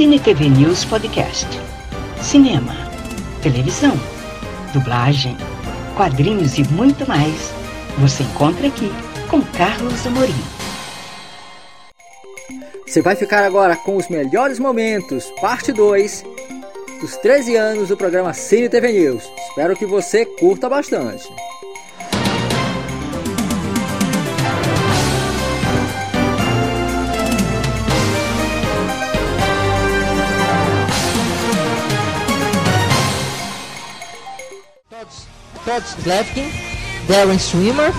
Cine TV News Podcast. Cinema, televisão, dublagem, quadrinhos e muito mais. Você encontra aqui com Carlos Amorim. Você vai ficar agora com os melhores momentos, parte 2 dos 13 anos do programa Cine TV News. Espero que você curta bastante. Todd Slavkin, Darren Swimmer,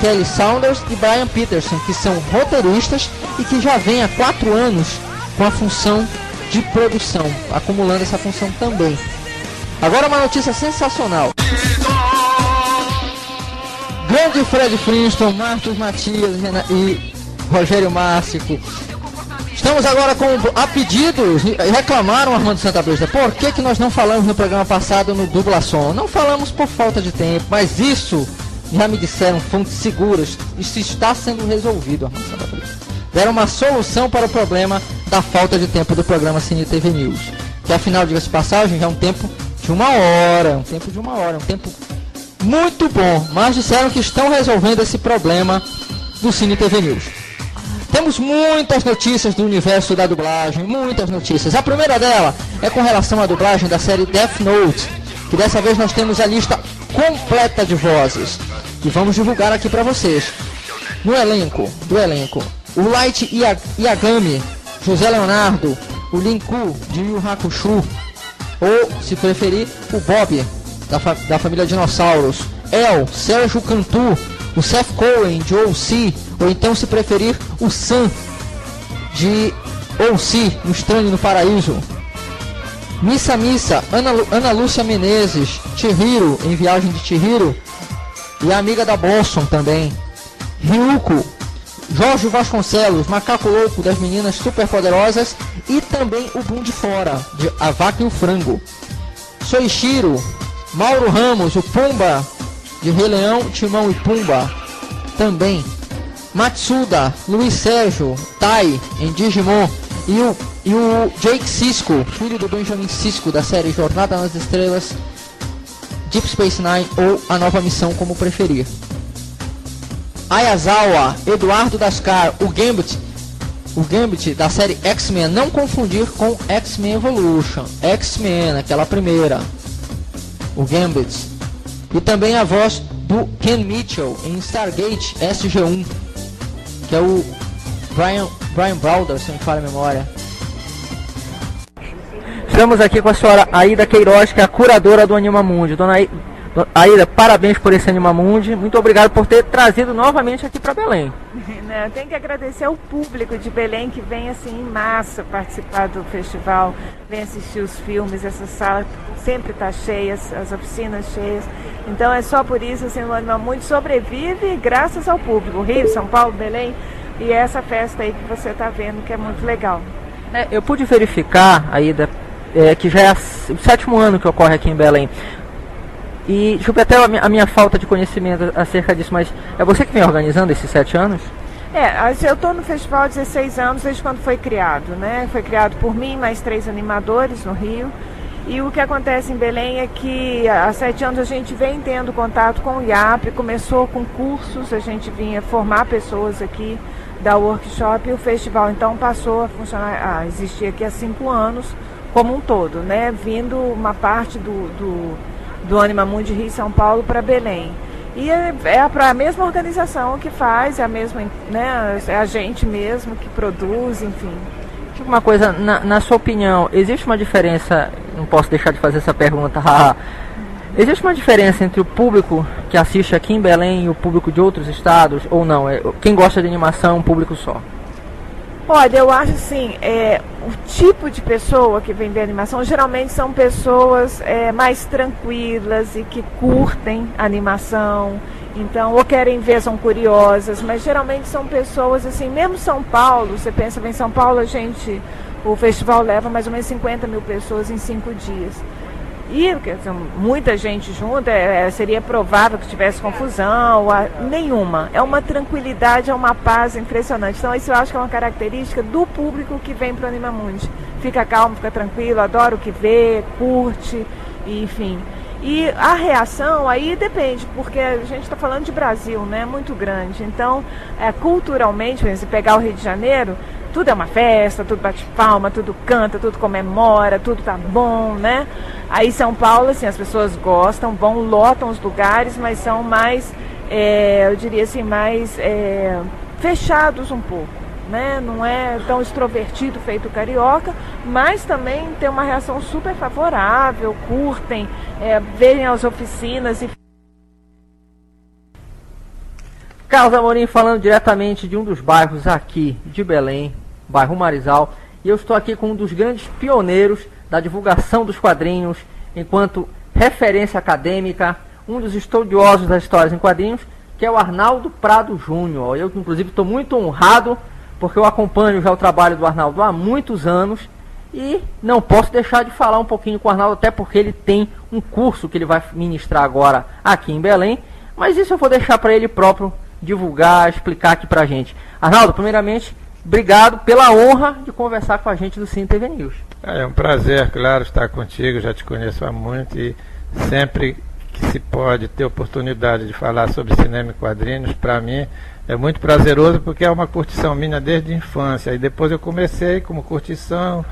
Kelly Saunders e Brian Peterson, que são roteiristas e que já vêm há quatro anos com a função de produção, acumulando essa função também. Agora uma notícia sensacional. Grande Fred Flintstone, Marcos Matias e Rogério Márcico. Estamos agora com a pedidos, reclamaram Armando Santa Brisa, por que, que nós não falamos no programa passado no Dublação? Não falamos por falta de tempo, mas isso já me disseram fontes seguras, isso está sendo resolvido, Armando Santa Brisa. Deram uma solução para o problema da falta de tempo do programa Cine TV News. Que afinal, diga-se passagem, já é um tempo de uma hora, um tempo de uma hora, um tempo muito bom. Mas disseram que estão resolvendo esse problema do Cine TV News. Temos muitas notícias do universo da dublagem, muitas notícias. A primeira dela é com relação à dublagem da série Death Note, que dessa vez nós temos a lista completa de vozes, que vamos divulgar aqui para vocês. No elenco, do elenco, o Light Yagami, José Leonardo, o Linku de Yu Hakusho, ou, se preferir, o Bob, da, fa da família Dinossauros, El, Sérgio Cantu, o Seth Cohen de O.C., ou então, se preferir, o Sam de O.C., um Estranho no Paraíso. Missa Missa, Ana, Ana Lúcia Menezes, Chihiro, em Viagem de Chihiro, e a amiga da Boston também. Ryuko, Jorge Vasconcelos, Macaco Louco das Meninas Superpoderosas e também o Boom de Fora, de A Vaca e o Frango. Soichiro, Mauro Ramos, o Pumba de Rei Leão, Timão e Pumba. Também. Matsuda, Luiz Sérgio, Tai em Digimon e o, e o Jake Cisco, filho do Benjamin Cisco da série Jornada nas Estrelas, Deep Space Nine ou A Nova Missão, como preferir. Ayazawa, Eduardo Dascar, o Gambit, o Gambit da série X-Men, não confundir com X-Men Evolution, X-Men, aquela primeira, o Gambit. E também a voz do Ken Mitchell em Stargate SG-1, que é o Brian, Brian Browder, se não me falha a memória. Estamos aqui com a senhora Aida Queiroz, que é a curadora do Anima Mundi. Dona Aida, parabéns por esse Animamundi. Muito obrigado por ter trazido novamente aqui para Belém. Não, tenho que agradecer ao público de Belém que vem assim em massa participar do festival, vem assistir os filmes, essa sala sempre está cheia, as oficinas cheias. Então é só por isso assim, o Animamundi sobrevive graças ao público. Rio, São Paulo, Belém e essa festa aí que você está vendo que é muito legal. É, eu pude verificar, Aida, é, que já é o sétimo ano que ocorre aqui em Belém. E desculpe até a minha, falta de conhecimento acerca disso, mas é você que vem organizando esses sete anos? É, eu estou no festival há 16 anos, desde quando foi criado, né? Foi criado por mim, mais três animadores no Rio. E o que acontece em Belém é que há sete anos a gente vem tendo contato com o IAP, começou com cursos, a gente vinha formar pessoas aqui da workshop e o festival então passou a funcionar, a existir aqui há cinco anos como um todo, né? Vindo uma parte do, do do Anima Mundi Rio São Paulo para Belém. E é, é a, a mesma organização que faz, é a mesma, né, é a gente mesmo que produz, enfim. Uma coisa, na, na sua opinião, existe uma diferença, não posso deixar de fazer essa pergunta, existe uma diferença entre o público que assiste aqui em Belém e o público de outros estados, ou não? É, quem gosta de animação é um público só? Olha, eu acho assim, é, o tipo de pessoa que vem ver animação geralmente são pessoas é, mais tranquilas e que curtem animação, então, ou querem ver, são curiosas, mas geralmente são pessoas assim, mesmo São Paulo, você pensa bem, São Paulo a gente, o festival leva mais ou menos 50 mil pessoas em cinco dias. E dizer, muita gente junto, é, é, seria provável que tivesse confusão, a, nenhuma. É uma tranquilidade, é uma paz impressionante. Então, isso eu acho que é uma característica do público que vem para o Animamundi. Fica calmo, fica tranquilo, adora o que vê, curte, enfim. E a reação aí depende, porque a gente está falando de Brasil, né? Muito grande. Então, é, culturalmente, se pegar o Rio de Janeiro, tudo é uma festa, tudo bate palma, tudo canta, tudo comemora, tudo tá bom, né? Aí São Paulo, assim, as pessoas gostam, vão, lotam os lugares, mas são mais, é, eu diria assim, mais é, fechados um pouco né? Não é tão extrovertido feito carioca, mas também tem uma reação super favorável, curtem, é, veem as oficinas e Carlos Amorim falando diretamente de um dos bairros aqui de Belém, bairro Marizal, e eu estou aqui com um dos grandes pioneiros da divulgação dos quadrinhos enquanto referência acadêmica, um dos estudiosos das histórias em quadrinhos, que é o Arnaldo Prado Júnior. Eu, inclusive, estou muito honrado porque eu acompanho já o trabalho do Arnaldo há muitos anos e não posso deixar de falar um pouquinho com o Arnaldo, até porque ele tem um curso que ele vai ministrar agora aqui em Belém, mas isso eu vou deixar para ele próprio divulgar, explicar aqui para gente. Arnaldo, primeiramente, obrigado pela honra de conversar com a gente do Cine TV News. É um prazer, claro, estar contigo, já te conheço há muito e sempre que se pode ter oportunidade de falar sobre cinema e quadrinhos, para mim é muito prazeroso porque é uma curtição minha desde a infância. E depois eu comecei como curtição,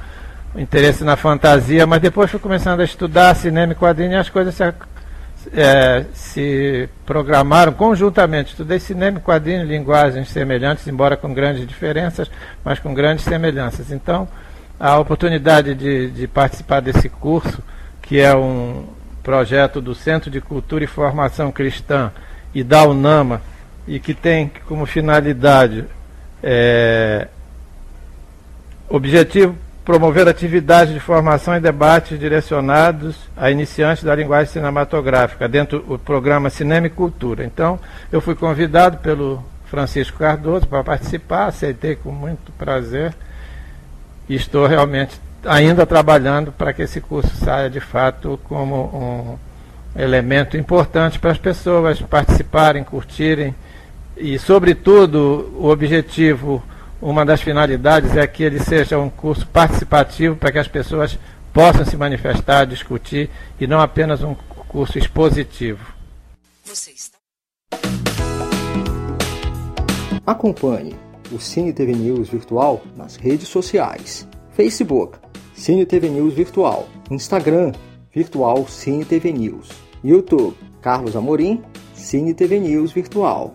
interesse na fantasia, mas depois fui começando a estudar cinema e quadrinho e as coisas se, é, se programaram conjuntamente. Estudei cinema quadrinho, linguagens semelhantes, embora com grandes diferenças, mas com grandes semelhanças. Então, a oportunidade de, de participar desse curso, que é um projeto do Centro de Cultura e Formação Cristã e da UNAMA, e que tem como finalidade é, objetivo promover atividades de formação e debate direcionados a iniciantes da linguagem cinematográfica, dentro do programa Cinema e Cultura. Então, eu fui convidado pelo Francisco Cardoso para participar, aceitei com muito prazer e estou realmente ainda trabalhando para que esse curso saia de fato como um elemento importante para as pessoas participarem, curtirem e, sobretudo, o objetivo, uma das finalidades é que ele seja um curso participativo para que as pessoas possam se manifestar, discutir e não apenas um curso expositivo. Acompanhe o Cine TV News Virtual nas redes sociais: Facebook, Cine TV News Virtual, Instagram, Virtual Cine TV News, YouTube, Carlos Amorim, Cine TV News Virtual